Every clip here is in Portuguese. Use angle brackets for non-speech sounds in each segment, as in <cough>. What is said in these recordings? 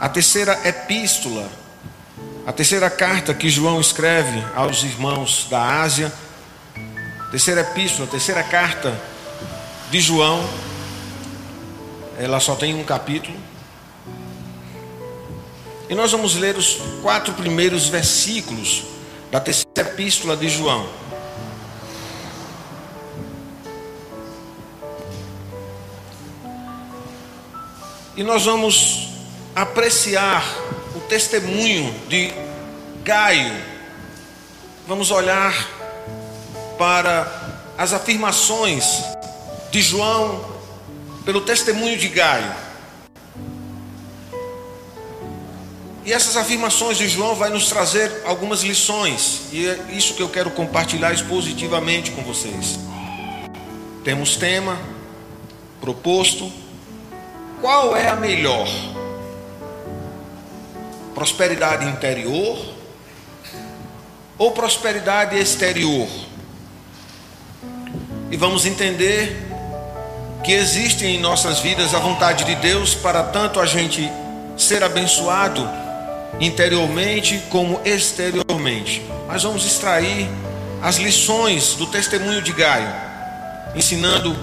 a terceira epístola, a terceira carta que João escreve aos irmãos da Ásia, terceira epístola, terceira carta de João, ela só tem um capítulo. E nós vamos ler os quatro primeiros versículos da terceira epístola de João. E nós vamos apreciar o testemunho de Gaio. Vamos olhar para as afirmações de João pelo testemunho de Gaio. E essas afirmações de João vai nos trazer algumas lições, e é isso que eu quero compartilhar expositivamente com vocês. Temos tema proposto. Qual é a melhor? Prosperidade interior ou prosperidade exterior? E vamos entender que existe em nossas vidas a vontade de Deus para tanto a gente ser abençoado interiormente como exteriormente. Mas vamos extrair as lições do testemunho de Gaio, ensinando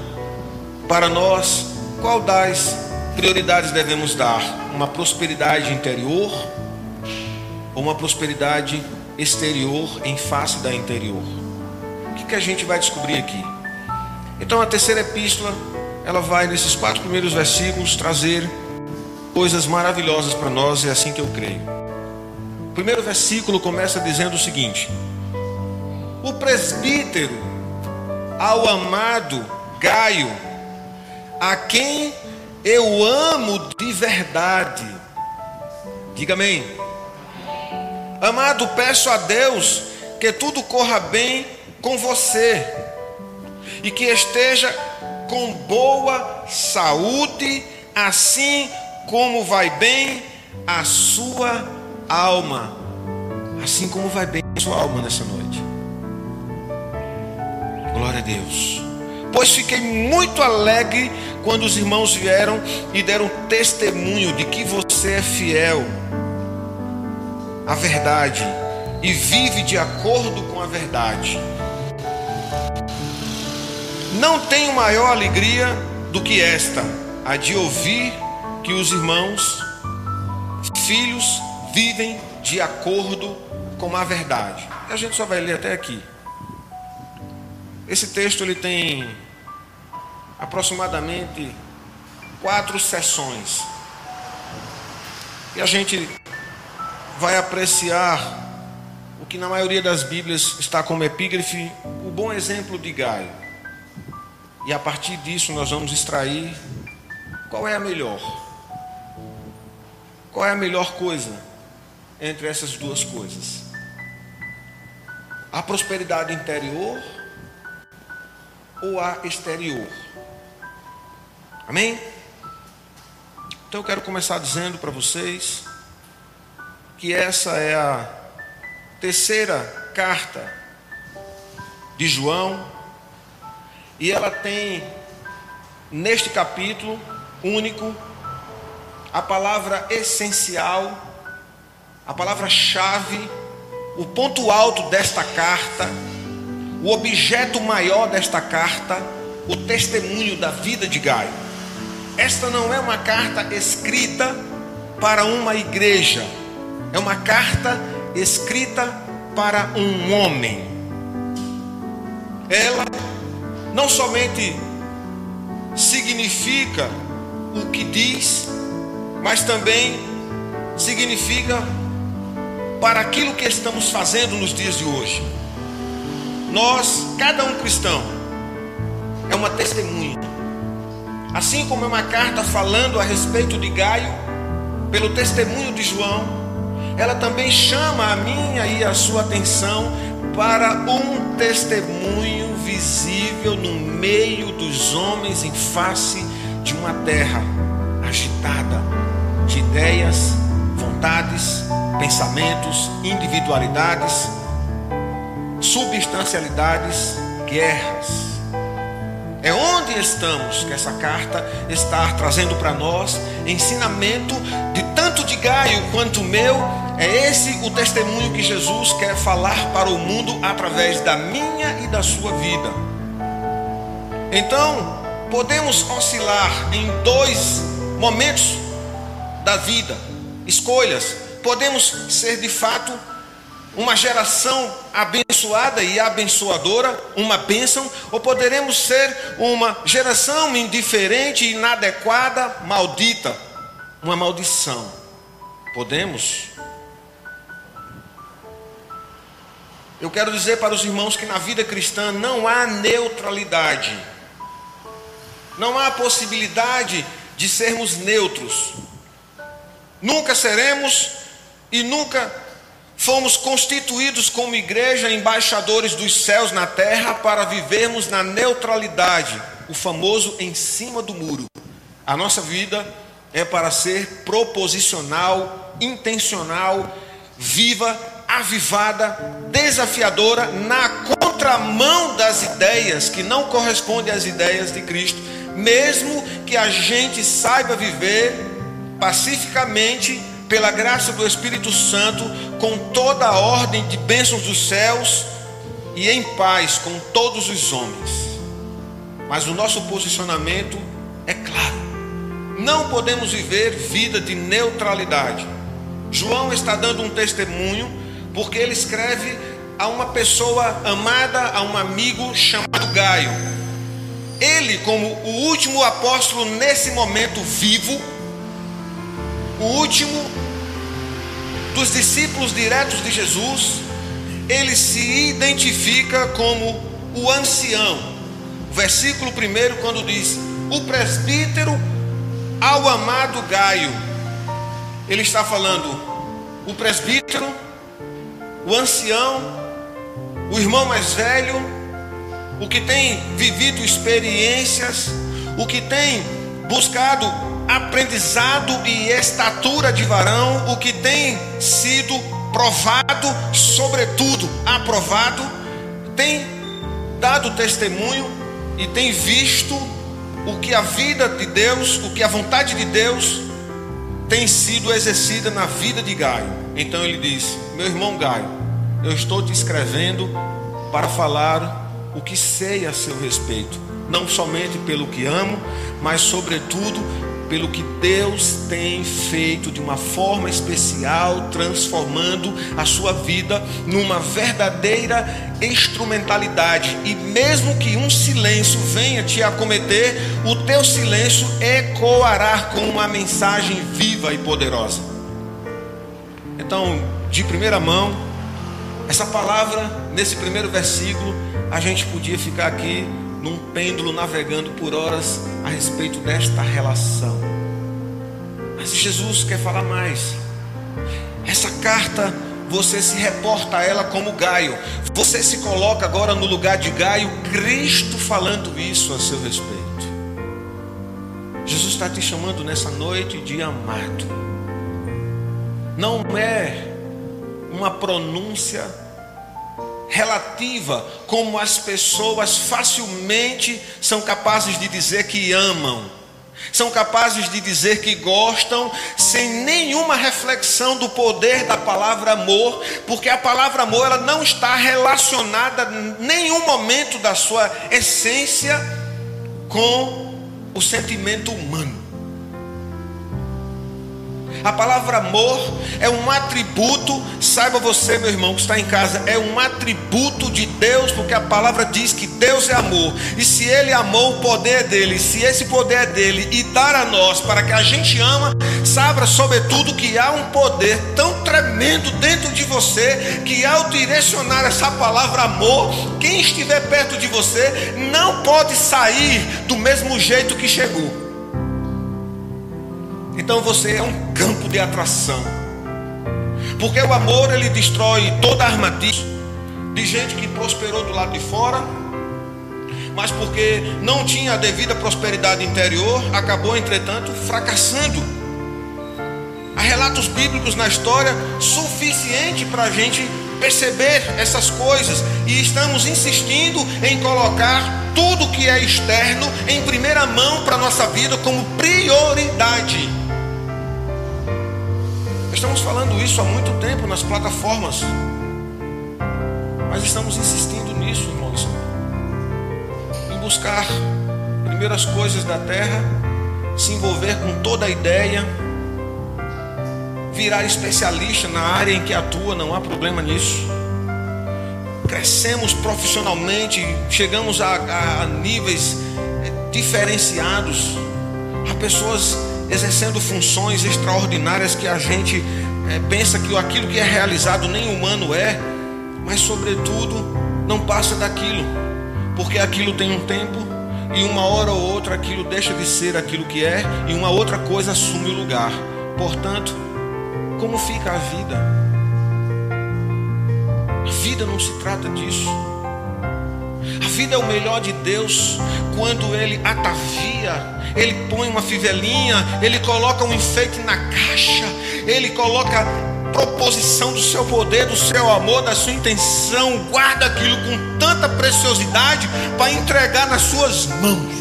para nós qual das prioridades devemos dar: uma prosperidade interior ou uma prosperidade exterior em face da interior. O que, que a gente vai descobrir aqui? Então, a terceira epístola ela vai nesses quatro primeiros versículos trazer coisas maravilhosas para nós, é assim que eu creio. O primeiro versículo começa dizendo o seguinte: O presbítero ao amado Gaio, a quem eu amo de verdade. Diga amém. Amado, peço a Deus que tudo corra bem com você e que esteja com boa saúde, assim como vai bem a sua alma. Assim como vai bem a sua alma nessa noite. Glória a Deus. Pois fiquei muito alegre quando os irmãos vieram e deram testemunho de que você é fiel à verdade e vive de acordo com a verdade. Não tenho maior alegria do que esta, a de ouvir que os irmãos, filhos, vivem de acordo com a verdade. A gente só vai ler até aqui. Esse texto ele tem aproximadamente quatro sessões. E a gente vai apreciar o que na maioria das Bíblias está como epígrafe, o bom exemplo de Gaio. E a partir disso nós vamos extrair qual é a melhor. Qual é a melhor coisa entre essas duas coisas? A prosperidade interior ou a exterior? Amém? Então eu quero começar dizendo para vocês que essa é a terceira carta de João e ela tem, neste capítulo único, a palavra essencial, a palavra-chave, o ponto alto desta carta, o objeto maior desta carta, o testemunho da vida de Gaio. Esta não é uma carta escrita para uma igreja, é uma carta escrita para um homem. Ela não somente significa o que diz, mas também significa para aquilo que estamos fazendo nos dias de hoje. Nós, cada um cristão, é uma testemunha. Assim como é uma carta falando a respeito de Gaio, pelo testemunho de João, ela também chama a minha e a sua atenção para um testemunho visível no meio dos homens em face de uma terra agitada de ideias, vontades, pensamentos, individualidades, substancialidades, guerras. É onde estamos que essa carta está trazendo para nós ensinamento de tanto de Gaio quanto meu. É esse o testemunho que Jesus quer falar para o mundo através da minha e da sua vida. Então, podemos oscilar em dois momentos da vida, escolhas. Podemos ser de fato uma geração abençoada e abençoadora, uma bênção, ou poderemos ser uma geração indiferente, inadequada, maldita, uma maldição. Podemos? Eu quero dizer para os irmãos que na vida cristã não há neutralidade, não há possibilidade de sermos neutros. Nunca seremos e nunca Fomos constituídos como igreja embaixadores dos céus na terra para vivermos na neutralidade, o famoso em cima do muro. A nossa vida é para ser proposicional, intencional, viva, avivada, desafiadora, na contramão das ideias que não correspondem às ideias de Cristo, mesmo que a gente saiba viver pacificamente pela graça do Espírito Santo, com toda a ordem de bênçãos dos céus e em paz com todos os homens. Mas o nosso posicionamento é claro. Não podemos viver vida de neutralidade. João está dando um testemunho porque ele escreve a uma pessoa amada, a um amigo chamado Gaio. Ele, como o último apóstolo nesse momento vivo, o último dos discípulos diretos de Jesus, ele se identifica como o ancião. Versículo 1, quando diz: O presbítero ao amado Gaio. Ele está falando, o presbítero, o ancião, o irmão mais velho, o que tem vivido experiências, o que tem buscado aprendizado e estatura de varão, o que tem sido provado, sobretudo aprovado, tem dado testemunho e tem visto o que a vida de Deus, o que a vontade de Deus tem sido exercida na vida de Gaio. Então ele diz: Meu irmão Gaio, eu estou te escrevendo para falar o que sei a seu respeito, não somente pelo que amo, mas sobretudo pelo que Deus tem feito de uma forma especial, transformando a sua vida numa verdadeira instrumentalidade. E mesmo que um silêncio venha te acometer, o teu silêncio ecoará com uma mensagem viva e poderosa. Então, de primeira mão, essa palavra, nesse primeiro versículo, a gente podia ficar aqui num pêndulo navegando por horas a respeito desta relação. Mas Jesus quer falar mais. Essa carta, você se reporta a ela como Gaio. Você se coloca agora no lugar de Gaio, Cristo falando isso a seu respeito. Jesus está te chamando nessa noite de amado. Não é uma pronúncia relativa, como as pessoas facilmente são capazes de dizer que amam, são capazes de dizer que gostam, sem nenhuma reflexão do poder da palavra amor, porque a palavra amor ela não está relacionada em nenhum momento da sua essência com o sentimento humano. A palavra amor é um atributo, saiba você, meu irmão, que está em casa, é um atributo de Deus, porque a palavra diz que Deus é amor. E se Ele amou, o poder é dele. Se esse poder é dele e dar a nós para que a gente ama, saiba sobretudo que há um poder tão tremendo dentro de você que ao direcionar essa palavra amor, quem estiver perto de você não pode sair do mesmo jeito que chegou. Então você é um campo de atração. Porque o amor ele destrói toda a armadilha de gente que prosperou do lado de fora, mas porque não tinha a devida prosperidade interior, acabou entretanto fracassando. Há relatos bíblicos na história suficiente para a gente perceber essas coisas e estamos insistindo em colocar tudo que é externo em primeira mão para a nossa vida como prioridade. Estamos falando isso há muito tempo nas plataformas, mas estamos insistindo nisso, irmãos, em buscar primeiras coisas da terra, se envolver com toda a ideia virar especialista na área em que atua, não há problema nisso. Crescemos profissionalmente, chegamos a, a, a níveis eh, diferenciados. Há pessoas exercendo funções extraordinárias que a gente é, pensa que aquilo que é realizado nem humano é, mas sobretudo não passa daquilo, porque aquilo tem um tempo e uma hora ou outra aquilo deixa de ser aquilo que é e uma outra coisa assume o lugar. Portanto, como fica a vida. A vida não se trata disso. A vida é o melhor de Deus quando Ele atavia, Ele põe uma fivelinha, Ele coloca um enfeite na caixa, Ele coloca proposição do seu poder, do seu amor, da sua intenção, guarda aquilo com tanta preciosidade para entregar nas suas mãos.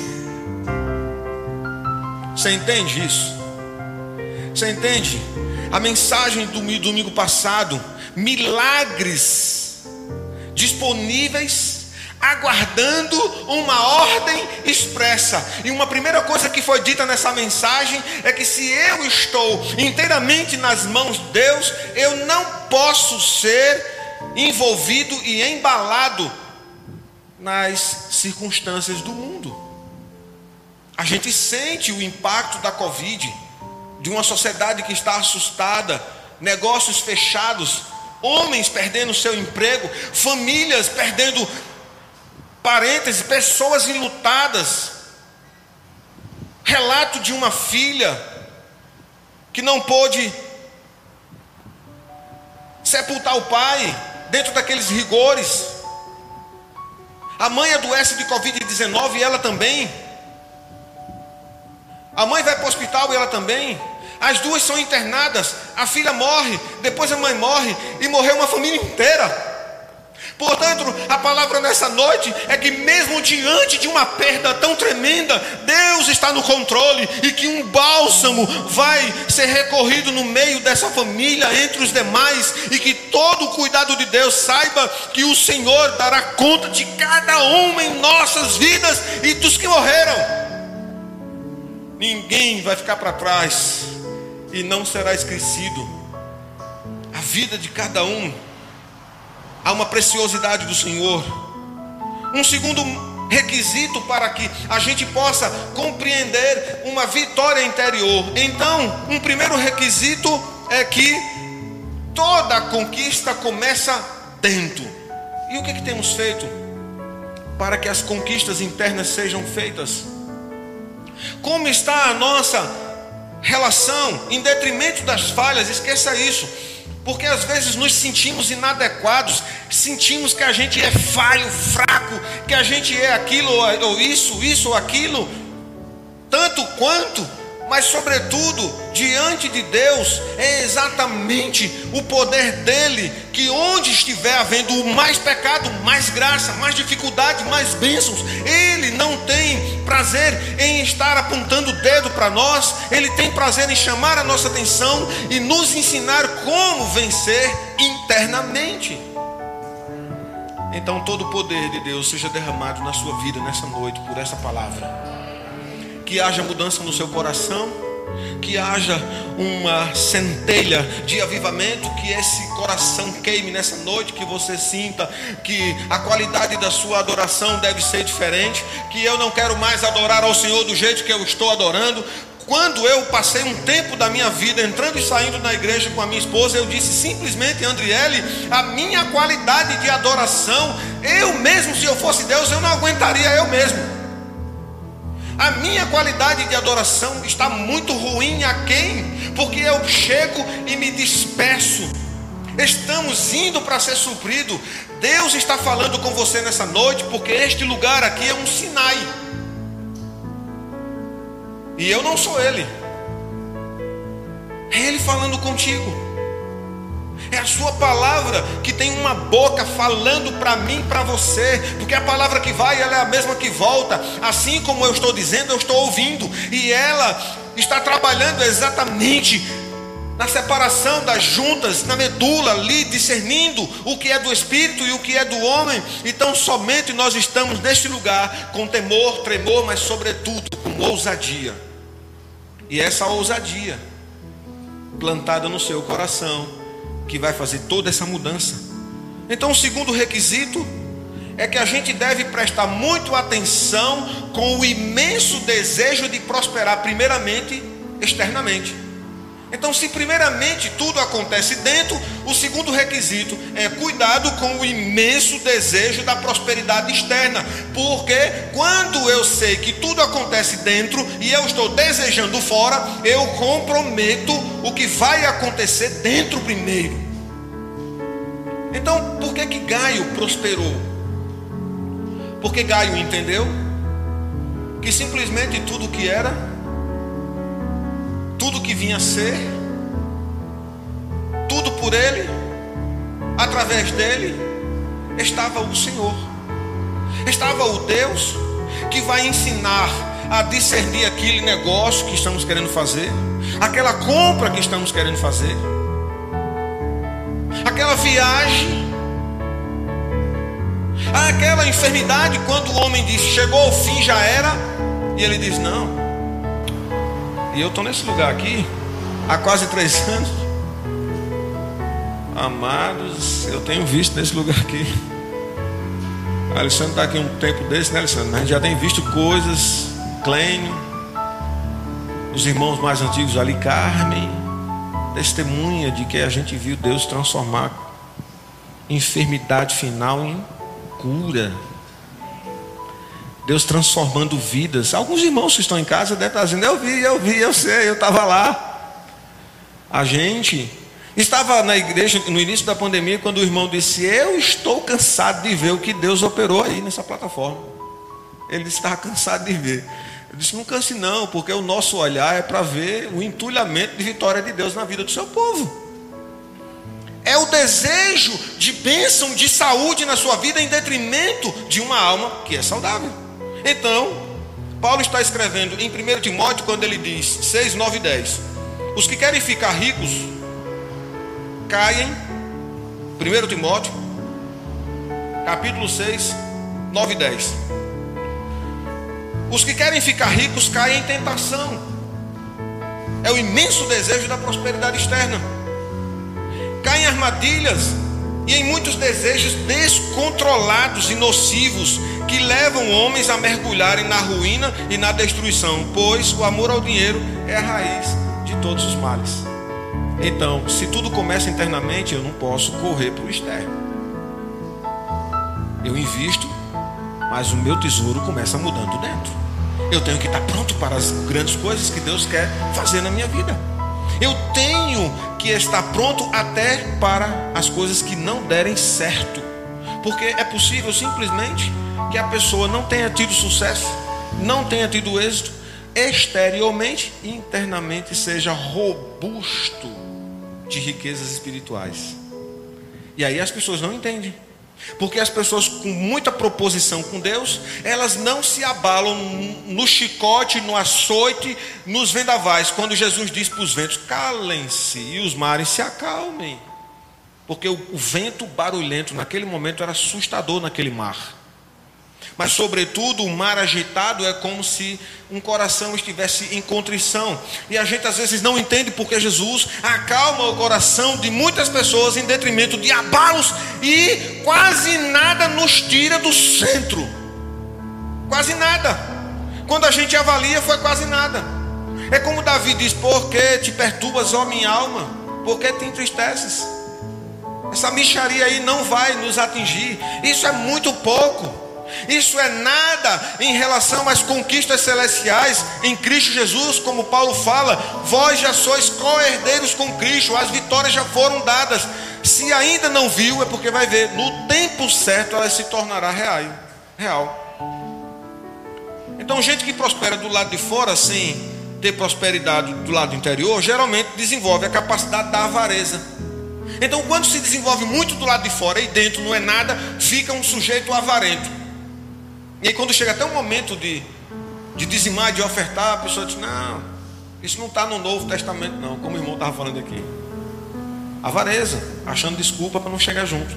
Você entende isso? Você entende? a mensagem do domingo passado, milagres disponíveis, aguardando uma ordem expressa. E uma primeira coisa que foi dita nessa mensagem é que se eu estou inteiramente nas mãos de Deus, eu não posso ser envolvido e embalado nas circunstâncias do mundo. A gente sente o impacto da Covid de uma sociedade que está assustada, negócios fechados, homens perdendo seu emprego, famílias perdendo parentes, pessoas enlutadas. Relato de uma filha que não pôde sepultar o pai dentro daqueles rigores. A mãe adoece de Covid-19 e ela também. A mãe vai para o hospital e ela também. As duas são internadas, a filha morre, depois a mãe morre e morreu uma família inteira. Portanto, a palavra nessa noite é que, mesmo diante de uma perda tão tremenda, Deus está no controle e que um bálsamo vai ser recorrido no meio dessa família, entre os demais, e que todo o cuidado de Deus saiba que o Senhor dará conta de cada um em nossas vidas e dos que morreram. Ninguém vai ficar para trás e não será esquecido. A vida de cada um há uma preciosidade do Senhor. Um segundo requisito para que a gente possa compreender uma vitória interior. Então, um primeiro requisito é que toda conquista começa dentro. E o que, que temos feito para que as conquistas internas sejam feitas? Como está a nossa relação em detrimento das falhas, esqueça isso. Porque às vezes nos sentimos inadequados, sentimos que a gente é falho, fraco, que a gente é aquilo ou isso, isso ou aquilo, tanto quanto mas sobretudo diante de Deus é exatamente o poder dele que onde estiver havendo mais pecado, mais graça, mais dificuldade, mais bênçãos, ele não tem prazer em estar apontando o dedo para nós, ele tem prazer em chamar a nossa atenção e nos ensinar como vencer internamente. Então todo o poder de Deus seja derramado na sua vida nessa noite por essa palavra que haja mudança no seu coração, que haja uma centelha de avivamento, que esse coração queime nessa noite, que você sinta que a qualidade da sua adoração deve ser diferente, que eu não quero mais adorar ao Senhor do jeito que eu estou adorando. Quando eu passei um tempo da minha vida entrando e saindo na igreja com a minha esposa, eu disse simplesmente, Andriele, a minha qualidade de adoração, eu mesmo, se eu fosse Deus, eu não aguentaria eu mesmo. A minha qualidade de adoração está muito ruim a quem? Porque eu chego e me disperso. Estamos indo para ser suprido. Deus está falando com você nessa noite, porque este lugar aqui é um Sinai. E eu não sou ele. É ele falando contigo. É a sua palavra que tem uma boca falando para mim para você, porque a palavra que vai, ela é a mesma que volta. Assim como eu estou dizendo, eu estou ouvindo, e ela está trabalhando exatamente na separação das juntas, na medula ali, discernindo o que é do espírito e o que é do homem. Então, somente nós estamos neste lugar com temor, tremor, mas sobretudo com ousadia. E essa ousadia plantada no seu coração que vai fazer toda essa mudança. Então, o segundo requisito é que a gente deve prestar muito atenção com o imenso desejo de prosperar, primeiramente externamente. Então, se primeiramente tudo acontece dentro, o segundo requisito é cuidado com o imenso desejo da prosperidade externa, porque quando eu sei que tudo acontece dentro e eu estou desejando fora, eu comprometo o que vai acontecer dentro primeiro. Então, por que que Gaio prosperou? Porque Gaio entendeu que simplesmente tudo que era tudo que vinha a ser, tudo por Ele, através dele, estava o Senhor, estava o Deus que vai ensinar a discernir aquele negócio que estamos querendo fazer, aquela compra que estamos querendo fazer, aquela viagem, aquela enfermidade, quando o homem diz chegou ao fim, já era, e ele diz: Não, e eu estou nesse lugar aqui há quase três <laughs> anos. Amados, eu tenho visto nesse lugar aqui. A Alessandro está aqui um tempo desse, né, Alessandro? A gente já tem visto coisas. Clênio, os irmãos mais antigos ali, Carmen, testemunha de que a gente viu Deus transformar enfermidade final em cura. Deus transformando vidas. Alguns irmãos que estão em casa devem estar dizendo: Eu vi, eu vi, eu sei, eu estava lá. A gente estava na igreja no início da pandemia, quando o irmão disse: Eu estou cansado de ver o que Deus operou aí nessa plataforma. Ele estava cansado de ver. Eu disse: Não canse, não, porque o nosso olhar é para ver o entulhamento de vitória de Deus na vida do seu povo. É o desejo de bênção, de saúde na sua vida, em detrimento de uma alma que é saudável. Então, Paulo está escrevendo em 1 Timóteo, quando ele diz 6, 9 e 10: Os que querem ficar ricos caem, 1 Timóteo, capítulo 6, 9 e 10. Os que querem ficar ricos caem em tentação, é o imenso desejo da prosperidade externa, caem em armadilhas e em muitos desejos descontrolados e nocivos que levam homens a mergulharem na ruína e na destruição, pois o amor ao dinheiro é a raiz de todos os males. Então, se tudo começa internamente, eu não posso correr para o externo. Eu invisto, mas o meu tesouro começa mudando dentro. Eu tenho que estar pronto para as grandes coisas que Deus quer fazer na minha vida. Eu tenho que estar pronto até para as coisas que não derem certo. Porque é possível simplesmente que a pessoa não tenha tido sucesso, não tenha tido êxito, exteriormente e internamente seja robusto de riquezas espirituais. E aí as pessoas não entendem. Porque as pessoas com muita proposição com Deus, elas não se abalam no chicote, no açoite, nos vendavais. Quando Jesus diz para os ventos: calem-se e os mares se acalmem. Porque o, o vento barulhento naquele momento era assustador naquele mar. Mas, sobretudo, o mar agitado é como se um coração estivesse em contrição. E a gente às vezes não entende porque Jesus acalma o coração de muitas pessoas em detrimento de abalos e quase nada nos tira do centro. Quase nada. Quando a gente avalia, foi quase nada. É como Davi diz: Por que te perturbas, ó minha alma? Por que te entristeces? Essa micharia aí não vai nos atingir. Isso é muito pouco. Isso é nada em relação às conquistas celestiais em Cristo Jesus, como Paulo fala, vós já sois co-herdeiros com Cristo, as vitórias já foram dadas. Se ainda não viu, é porque vai ver, no tempo certo ela se tornará real. real. Então, gente que prospera do lado de fora sem ter prosperidade do lado interior, geralmente desenvolve a capacidade da avareza. Então, quando se desenvolve muito do lado de fora e dentro não é nada, fica um sujeito avarento. E aí, quando chega até o momento de, de dizimar, de ofertar, a pessoa diz: Não, isso não está no Novo Testamento, não, como o irmão estava falando aqui. Avareza, achando desculpa para não chegar junto.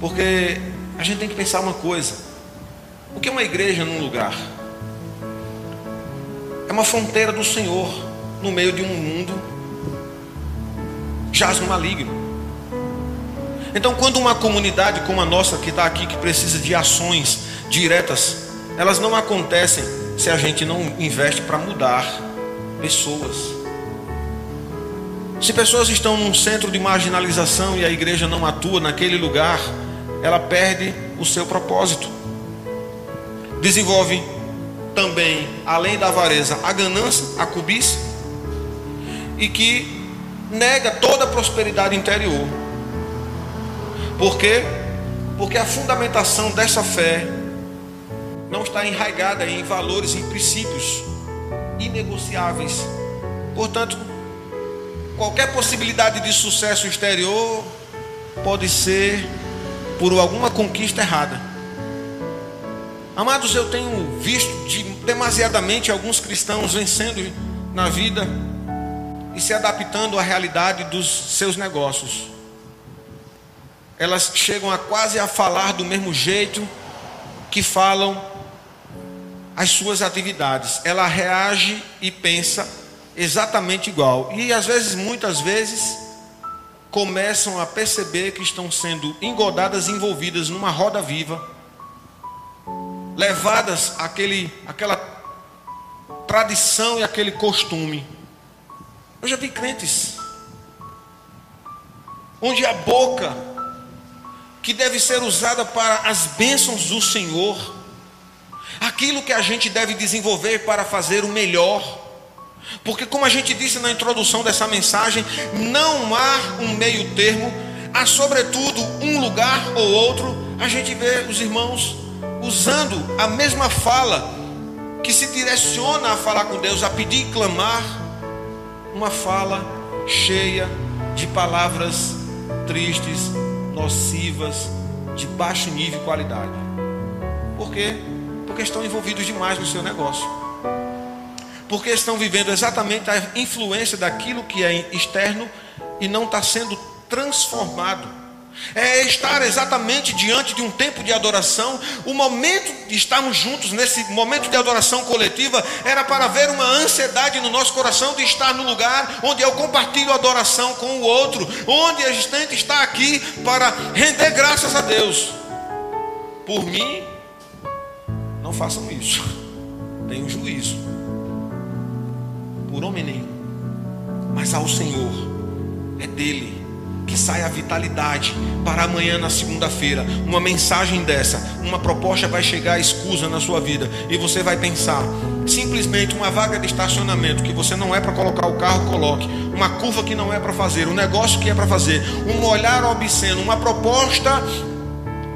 Porque a gente tem que pensar uma coisa: o que é uma igreja num lugar? É uma fronteira do Senhor no meio de um mundo jaz no maligno. Então, quando uma comunidade como a nossa que está aqui, que precisa de ações diretas, elas não acontecem se a gente não investe para mudar pessoas. Se pessoas estão num centro de marginalização e a igreja não atua naquele lugar, ela perde o seu propósito. Desenvolve também, além da avareza, a ganância, a cobiça, e que nega toda a prosperidade interior. Por quê? Porque a fundamentação dessa fé não está enraigada em valores, em princípios inegociáveis. Portanto, qualquer possibilidade de sucesso exterior pode ser por alguma conquista errada. Amados, eu tenho visto de, demasiadamente alguns cristãos vencendo na vida e se adaptando à realidade dos seus negócios. Elas chegam a quase a falar do mesmo jeito que falam as suas atividades. Ela reage e pensa exatamente igual. E às vezes, muitas vezes, começam a perceber que estão sendo engodadas, envolvidas numa roda viva, levadas àquele, àquela tradição e aquele costume. Eu já vi crentes onde a boca que deve ser usada para as bênçãos do Senhor, aquilo que a gente deve desenvolver para fazer o melhor. Porque, como a gente disse na introdução dessa mensagem, não há um meio termo, há sobretudo um lugar ou outro. A gente vê os irmãos usando a mesma fala que se direciona a falar com Deus, a pedir e clamar, uma fala cheia de palavras tristes, nocivas, de baixo nível e qualidade. Por quê? Porque estão envolvidos demais no seu negócio. Porque estão vivendo exatamente a influência daquilo que é externo e não está sendo transformado é estar exatamente diante de um tempo de adoração. O momento de estarmos juntos nesse momento de adoração coletiva era para ver uma ansiedade no nosso coração de estar no lugar onde eu compartilho adoração com o outro, onde a gente está aqui para render graças a Deus. Por mim, não façam isso. Tenham juízo. Por homem nenhum. Mas ao Senhor é dele que saia a vitalidade para amanhã na segunda-feira. Uma mensagem dessa, uma proposta vai chegar escusa na sua vida e você vai pensar, simplesmente uma vaga de estacionamento que você não é para colocar o carro, coloque. Uma curva que não é para fazer, um negócio que é para fazer, um olhar obsceno, uma proposta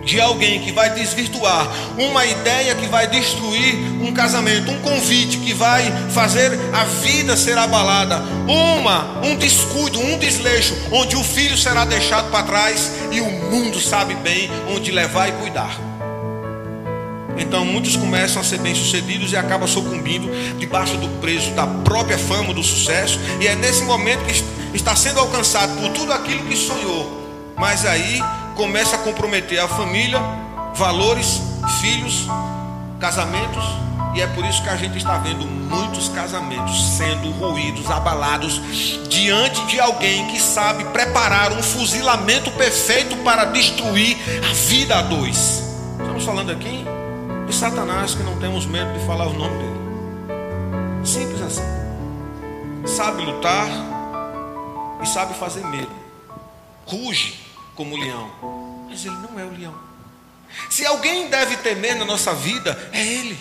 de alguém que vai desvirtuar, uma ideia que vai destruir um casamento, um convite que vai fazer a vida ser abalada, uma, um descuido, um desleixo, onde o filho será deixado para trás e o mundo sabe bem onde levar e cuidar. Então muitos começam a ser bem-sucedidos e acabam sucumbindo debaixo do preço da própria fama, do sucesso, e é nesse momento que está sendo alcançado por tudo aquilo que sonhou. Mas aí começa a comprometer a família, valores, filhos, casamentos, e é por isso que a gente está vendo muitos casamentos sendo ruídos, abalados, diante de alguém que sabe preparar um fuzilamento perfeito para destruir a vida a dois. Estamos falando aqui de Satanás que não temos medo de falar o nome dele. Simples assim. Sabe lutar e sabe fazer medo. Ruge como leão, mas ele não é o leão. Se alguém deve temer na nossa vida, é ele.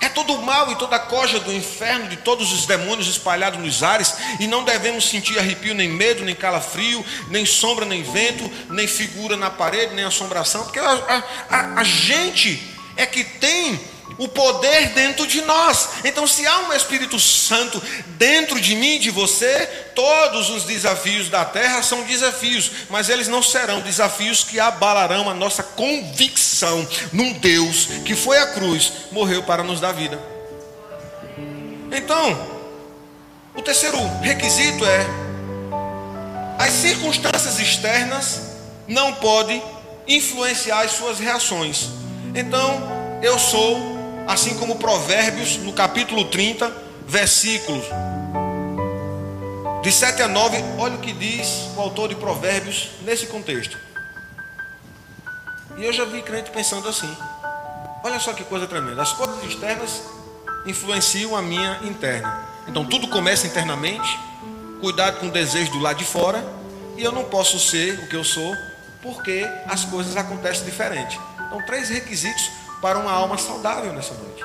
É todo o mal e toda a coja do inferno, de todos os demônios espalhados nos ares, e não devemos sentir arrepio, nem medo, nem calafrio, nem sombra, nem vento, nem figura na parede, nem assombração, porque a, a, a gente é que tem o poder dentro de nós. Então, se há um Espírito Santo dentro de mim, de você, todos os desafios da terra são desafios, mas eles não serão desafios que abalarão a nossa convicção num Deus que foi à cruz, morreu para nos dar vida. Então, o terceiro requisito é: as circunstâncias externas não podem influenciar as suas reações. Então, eu sou assim como Provérbios, no capítulo 30, versículos de 7 a 9, olha o que diz o autor de Provérbios nesse contexto. E eu já vi crente pensando assim: olha só que coisa tremenda, as coisas externas influenciam a minha interna. Então tudo começa internamente, cuidado com o desejo do lado de fora, e eu não posso ser o que eu sou, porque as coisas acontecem diferente. Então, três requisitos para uma alma saudável nessa noite.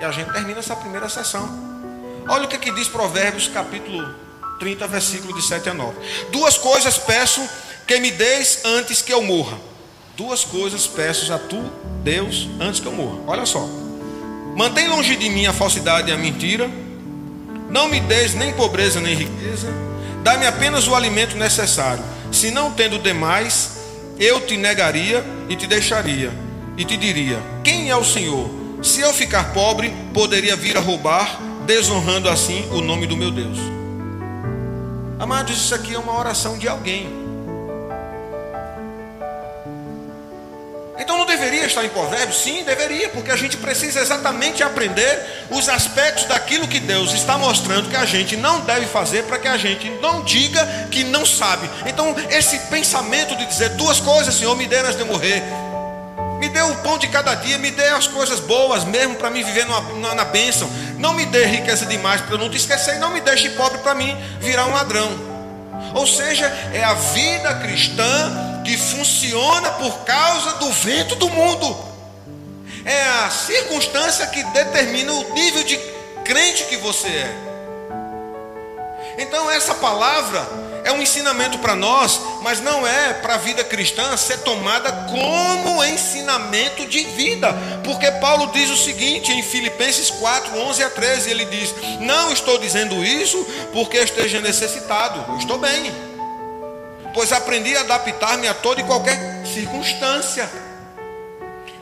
E a gente termina essa primeira sessão. Olha o que, que diz Provérbios, capítulo 30, versículo de 7 a 9. Duas coisas peço que me deis antes que eu morra. Duas coisas peço a tu, Deus, antes que eu morra. Olha só. Mantém longe de mim a falsidade e a mentira. Não me deis nem pobreza nem riqueza. Dá-me apenas o alimento necessário. Se não tendo demais, eu te negaria e te deixaria e te diria: Quem é o Senhor? Se eu ficar pobre, poderia vir a roubar, desonrando assim o nome do meu Deus. Amados, isso aqui é uma oração de alguém Então não deveria estar em Provérbios? Sim, deveria, porque a gente precisa exatamente aprender os aspectos daquilo que Deus está mostrando que a gente não deve fazer para que a gente não diga que não sabe. Então, esse pensamento de dizer duas coisas, Senhor, me dê antes de morrer. Me dê o pão de cada dia, me dê as coisas boas mesmo para mim viver na, na bênção. Não me dê riqueza demais para eu não te esquecer, e não me deixe pobre para mim virar um ladrão. Ou seja, é a vida cristã que funciona por causa do vento do mundo. É a circunstância que determina o nível de crente que você é. Então, essa palavra é um ensinamento para nós, mas não é para a vida cristã ser tomada como ensinamento de vida, porque Paulo diz o seguinte em Filipenses 4, 11 a 13: ele diz: Não estou dizendo isso porque esteja necessitado, estou bem pois aprendi a adaptar-me a toda e qualquer circunstância.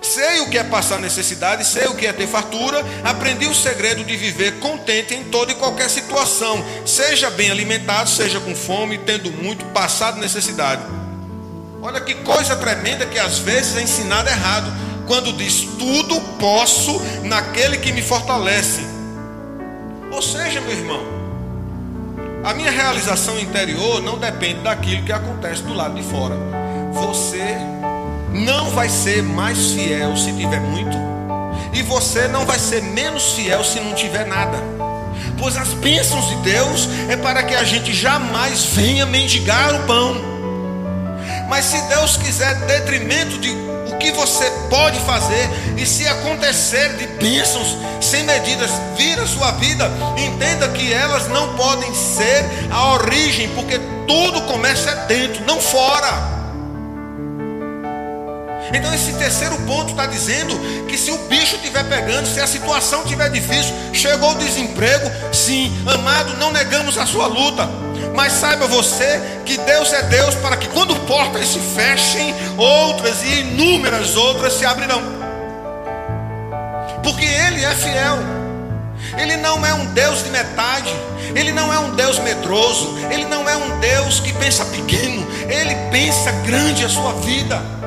Sei o que é passar necessidade, sei o que é ter fartura, aprendi o segredo de viver contente em toda e qualquer situação, seja bem alimentado, seja com fome, tendo muito, passado necessidade. Olha que coisa tremenda que às vezes é ensinado errado, quando diz tudo posso naquele que me fortalece. Ou seja, meu irmão, a minha realização interior não depende daquilo que acontece do lado de fora. Você não vai ser mais fiel se tiver muito, e você não vai ser menos fiel se não tiver nada. Pois as bênçãos de Deus é para que a gente jamais venha mendigar o pão. Mas se Deus quiser detrimento de que você pode fazer, e se acontecer de bênçãos sem medidas vir a sua vida, entenda que elas não podem ser a origem, porque tudo começa dentro, não fora. Então esse terceiro ponto está dizendo que se o bicho estiver pegando, se a situação estiver difícil, chegou o desemprego, sim, amado, não negamos a sua luta. Mas saiba você que Deus é Deus para que quando portas se fechem, outras e inúmeras outras se abrirão. Porque Ele é fiel. Ele não é um Deus de metade. Ele não é um Deus medroso. Ele não é um Deus que pensa pequeno. Ele pensa grande a sua vida.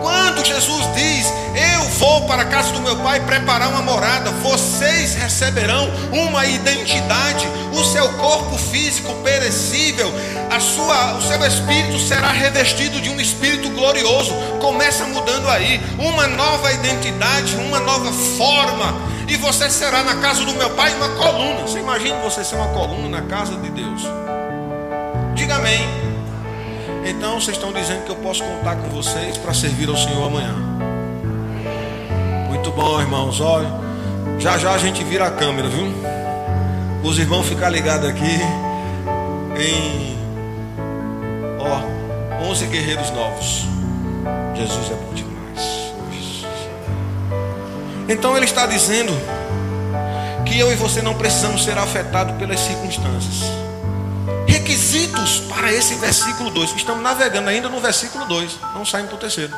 Quando Jesus diz: Eu vou para a casa do meu pai preparar uma morada, vocês receberão uma identidade, o seu corpo físico perecível, a sua, o seu espírito será revestido de um espírito glorioso. Começa mudando aí, uma nova identidade, uma nova forma, e você será na casa do meu pai uma coluna. Você imagina você ser uma coluna na casa de Deus? Diga amém. Então vocês estão dizendo que eu posso contar com vocês para servir ao Senhor amanhã. Muito bom, irmãos. Olha, já já a gente vira a câmera, viu? Os irmãos ficam ligados aqui em ó, 11 guerreiros novos. Jesus é bom demais. Então ele está dizendo que eu e você não precisamos ser afetados pelas circunstâncias. Requisitos para esse versículo 2. Estamos navegando ainda no versículo 2, não saímos para o terceiro.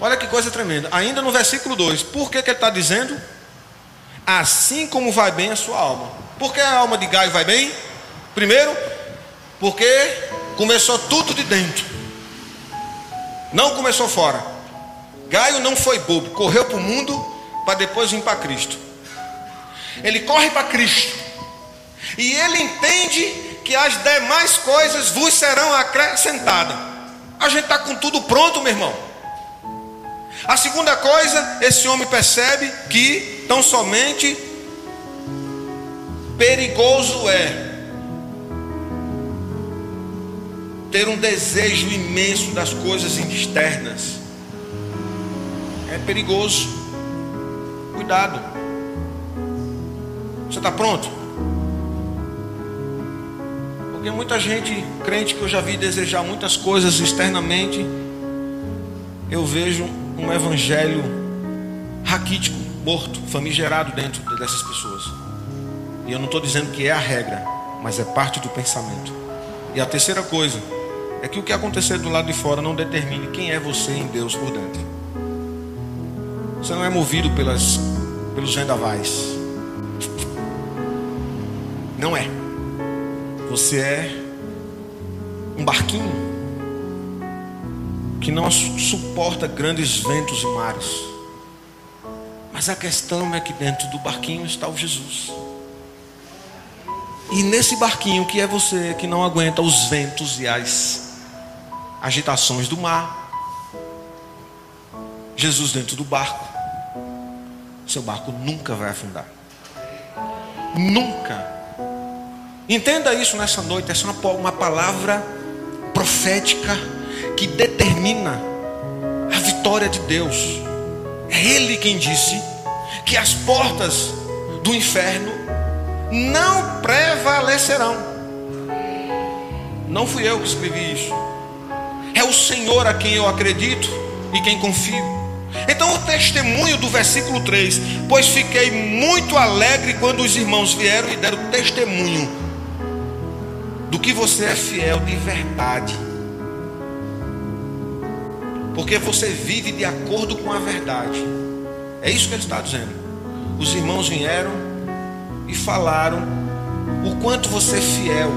Olha que coisa tremenda. Ainda no versículo 2, por que, que ele está dizendo? Assim como vai bem a sua alma. Por que a alma de Gaio vai bem? Primeiro, porque começou tudo de dentro, não começou fora. Gaio não foi bobo, correu para o mundo para depois vir para Cristo. Ele corre para Cristo e ele entende que as demais coisas vos serão acrescentadas. A gente está com tudo pronto, meu irmão. A segunda coisa, esse homem percebe que tão somente perigoso é ter um desejo imenso das coisas externas. É perigoso. Cuidado. Você está pronto? Porque muita gente, crente que eu já vi desejar muitas coisas externamente, eu vejo um evangelho raquítico, morto, famigerado dentro dessas pessoas. E eu não estou dizendo que é a regra, mas é parte do pensamento. E a terceira coisa é que o que acontecer do lado de fora não determine quem é você em Deus por dentro. Você não é movido pelas, pelos vendavais. Não é. Você é um barquinho que não suporta grandes ventos e mares. Mas a questão é que dentro do barquinho está o Jesus. E nesse barquinho que é você que não aguenta os ventos e as agitações do mar. Jesus dentro do barco. Seu barco nunca vai afundar. Nunca. Entenda isso nessa noite. Essa é uma, palavra profética que determina a vitória de Deus. É Ele quem disse que as portas do inferno não prevalecerão. Não fui eu que escrevi isso. É o Senhor a quem eu acredito e quem confio. Então, o testemunho do versículo 3: Pois fiquei muito alegre quando os irmãos vieram e deram testemunho que você é fiel de verdade, porque você vive de acordo com a verdade. É isso que ele está dizendo. Os irmãos vieram e falaram o quanto você é fiel,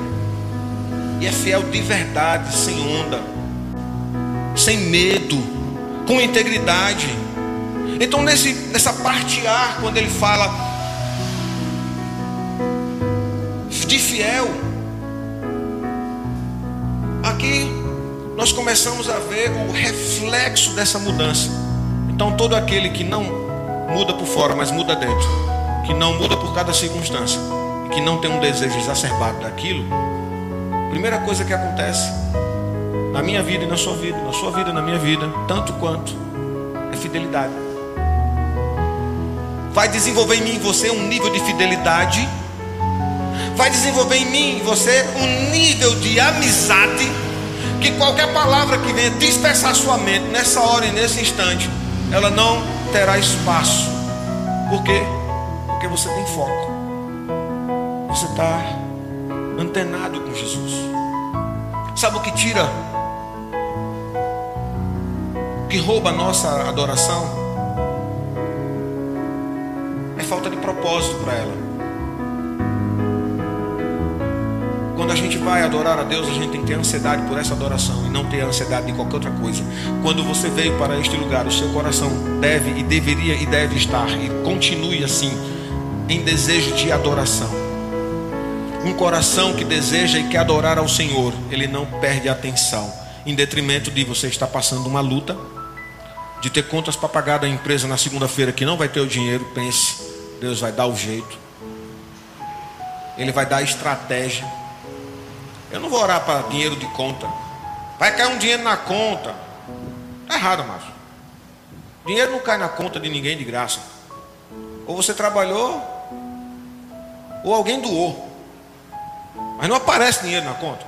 e é fiel de verdade, sem onda, sem medo, com integridade. Então, nesse, nessa parte A, quando ele fala de fiel, aqui nós começamos a ver o reflexo dessa mudança. Então, todo aquele que não muda por fora, mas muda dentro, que não muda por cada circunstância, que não tem um desejo exacerbado daquilo, primeira coisa que acontece na minha vida e na sua vida, na sua vida na minha vida, tanto quanto é fidelidade. Vai desenvolver em mim e você um nível de fidelidade, vai desenvolver em mim e você um nível de amizade, que qualquer palavra que venha dispersar sua mente nessa hora e nesse instante, ela não terá espaço. Por quê? Porque você tem foco. Você está antenado com Jesus. Sabe o que tira que rouba a nossa adoração é falta de propósito para ela. Quando a gente vai adorar a Deus, a gente tem que ter ansiedade por essa adoração e não ter ansiedade de qualquer outra coisa. Quando você veio para este lugar, o seu coração deve e deveria e deve estar e continue assim em desejo de adoração. Um coração que deseja e quer adorar ao Senhor, ele não perde atenção, em detrimento de você estar passando uma luta, de ter contas para pagar da empresa na segunda-feira que não vai ter o dinheiro, pense, Deus vai dar o jeito. Ele vai dar a estratégia. Eu não vou orar para dinheiro de conta. Vai cair um dinheiro na conta. Está errado, mas dinheiro não cai na conta de ninguém de graça. Ou você trabalhou, ou alguém doou. Mas não aparece dinheiro na conta.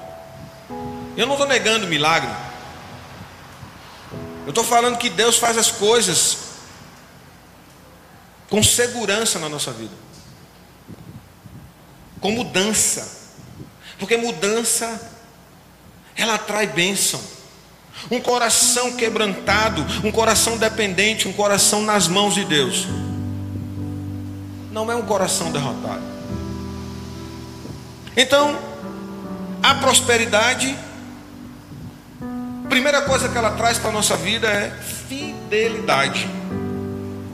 Eu não estou negando milagre. Eu estou falando que Deus faz as coisas com segurança na nossa vida, com mudança, porque mudança ela atrai bênção. Um coração quebrantado, um coração dependente, um coração nas mãos de Deus, não é um coração derrotado. Então, a prosperidade, primeira coisa que ela traz para a nossa vida é fidelidade.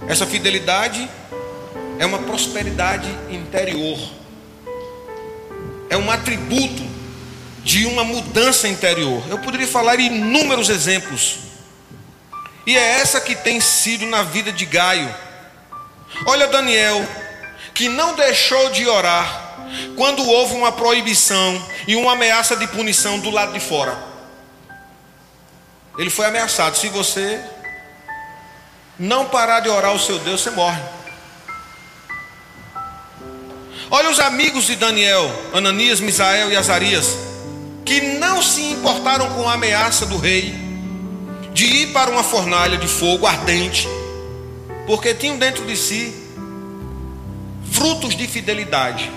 Essa fidelidade é uma prosperidade interior, é um atributo de uma mudança interior. Eu poderia falar inúmeros exemplos, e é essa que tem sido na vida de Gaio. Olha Daniel, que não deixou de orar quando houve uma proibição e uma ameaça de punição do lado de fora. Ele foi ameaçado: se você não parar de orar ao seu Deus, você morre. Olha os amigos de Daniel, Ananias, Misael e Azarias, que não se importaram com a ameaça do rei de ir para uma fornalha de fogo ardente, porque tinham dentro de si frutos de fidelidade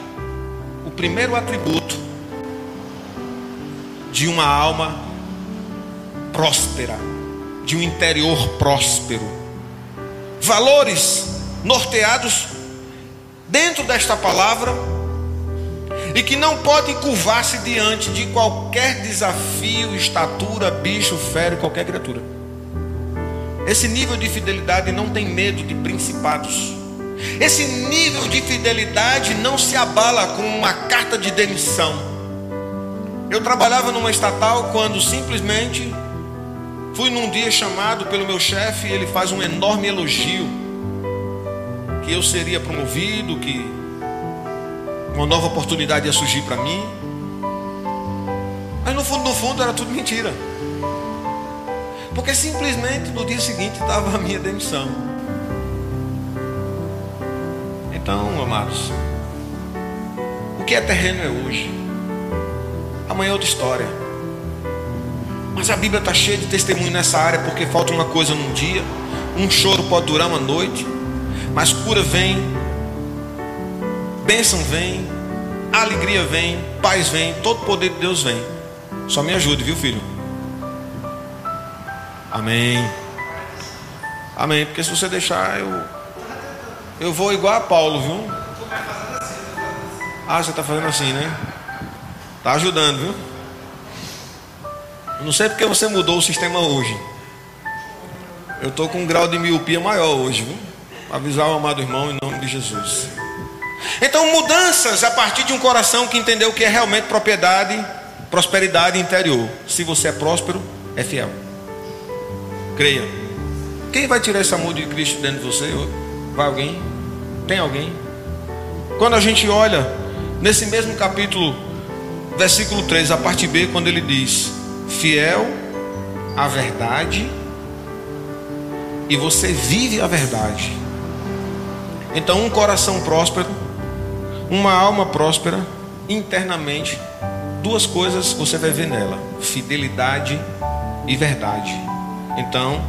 o primeiro atributo de uma alma próspera, de um interior próspero. Valores norteados dentro desta palavra e que não podem curvar-se diante de qualquer desafio, estatura, bicho, fero, qualquer criatura. Esse nível de fidelidade não tem medo de principados. Esse nível de fidelidade não se abala com uma carta de demissão. Eu trabalhava numa estatal quando simplesmente fui num dia chamado pelo meu chefe e ele faz um enorme elogio eu seria promovido, que uma nova oportunidade ia surgir para mim. Mas no fundo, no fundo era tudo mentira. Porque simplesmente no dia seguinte estava a minha demissão. Então, amados, o que é terreno é hoje. Amanhã é outra história. Mas a Bíblia está cheia de testemunho nessa área, porque falta uma coisa num dia, um choro pode durar uma noite, mas cura vem, bênção vem, alegria vem, paz vem, todo o poder de Deus vem. Só me ajude, viu, filho? Amém. Amém. Porque se você deixar, eu eu vou igual a Paulo, viu? Ah, você está fazendo assim, né? Tá ajudando, viu? não sei porque você mudou o sistema hoje. Eu estou com um grau de miopia maior hoje, viu? Avisar o amado irmão em nome de Jesus. Então, mudanças a partir de um coração que entendeu que é realmente propriedade, prosperidade interior. Se você é próspero, é fiel. Creia. Quem vai tirar esse amor de Cristo dentro de você? Vai alguém? Tem alguém? Quando a gente olha nesse mesmo capítulo, versículo 3, a parte B, quando ele diz: Fiel à verdade, e você vive a verdade. Então, um coração próspero, uma alma próspera, internamente, duas coisas você vai ver nela: fidelidade e verdade. Então,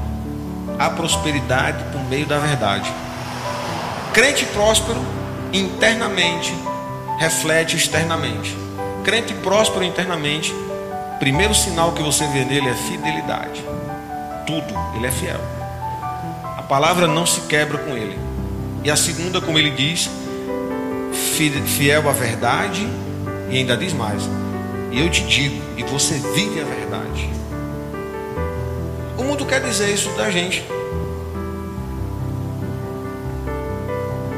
a prosperidade por meio da verdade. Crente próspero internamente reflete externamente. Crente próspero internamente, primeiro sinal que você vê nele é fidelidade. Tudo, ele é fiel. A palavra não se quebra com ele. E a segunda, como ele diz, fiel à verdade, e ainda diz mais: e eu te digo, e você vive a verdade. O mundo quer dizer isso da gente.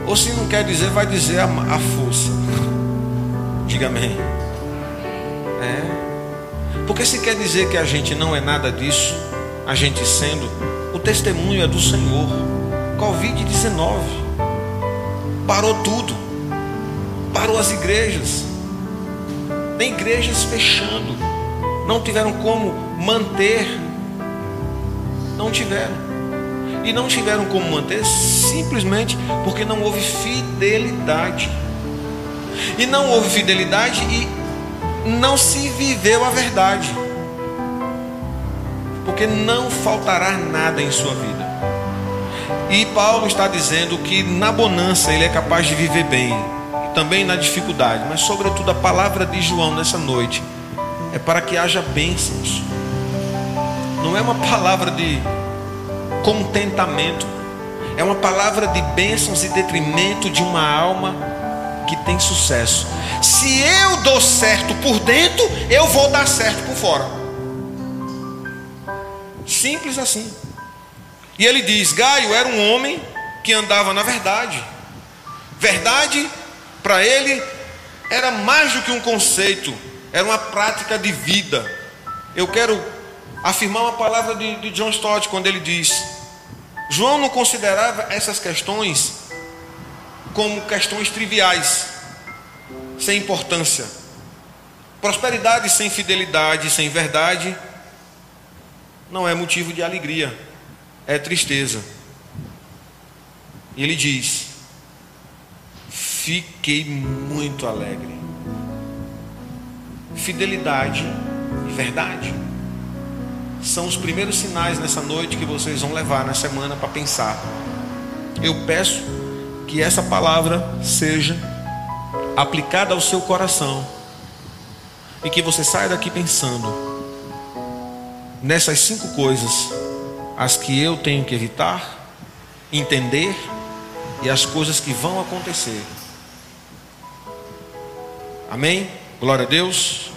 Ou se não quer dizer, vai dizer a, a força. <laughs> Diga amém. É. Porque se quer dizer que a gente não é nada disso, a gente sendo, o testemunho é do Senhor. Covid-19 parou tudo, parou as igrejas, tem igrejas fechando, não tiveram como manter, não tiveram e não tiveram como manter simplesmente porque não houve fidelidade. E não houve fidelidade e não se viveu a verdade. Porque não faltará nada em sua vida. E Paulo está dizendo que na bonança ele é capaz de viver bem, também na dificuldade, mas sobretudo a palavra de João nessa noite é para que haja bênçãos. Não é uma palavra de contentamento, é uma palavra de bênçãos e detrimento de uma alma que tem sucesso. Se eu dou certo por dentro, eu vou dar certo por fora. Simples assim. E ele diz: Gaio era um homem que andava na verdade. Verdade, para ele, era mais do que um conceito, era uma prática de vida. Eu quero afirmar uma palavra de, de John Stott quando ele diz: João não considerava essas questões como questões triviais, sem importância. Prosperidade sem fidelidade, sem verdade, não é motivo de alegria, é tristeza. E ele diz: Fiquei muito alegre. Fidelidade e verdade são os primeiros sinais nessa noite que vocês vão levar na semana para pensar. Eu peço que essa palavra seja aplicada ao seu coração e que você saia daqui pensando nessas cinco coisas, as que eu tenho que evitar, entender e as coisas que vão acontecer. Amém? Glória a Deus.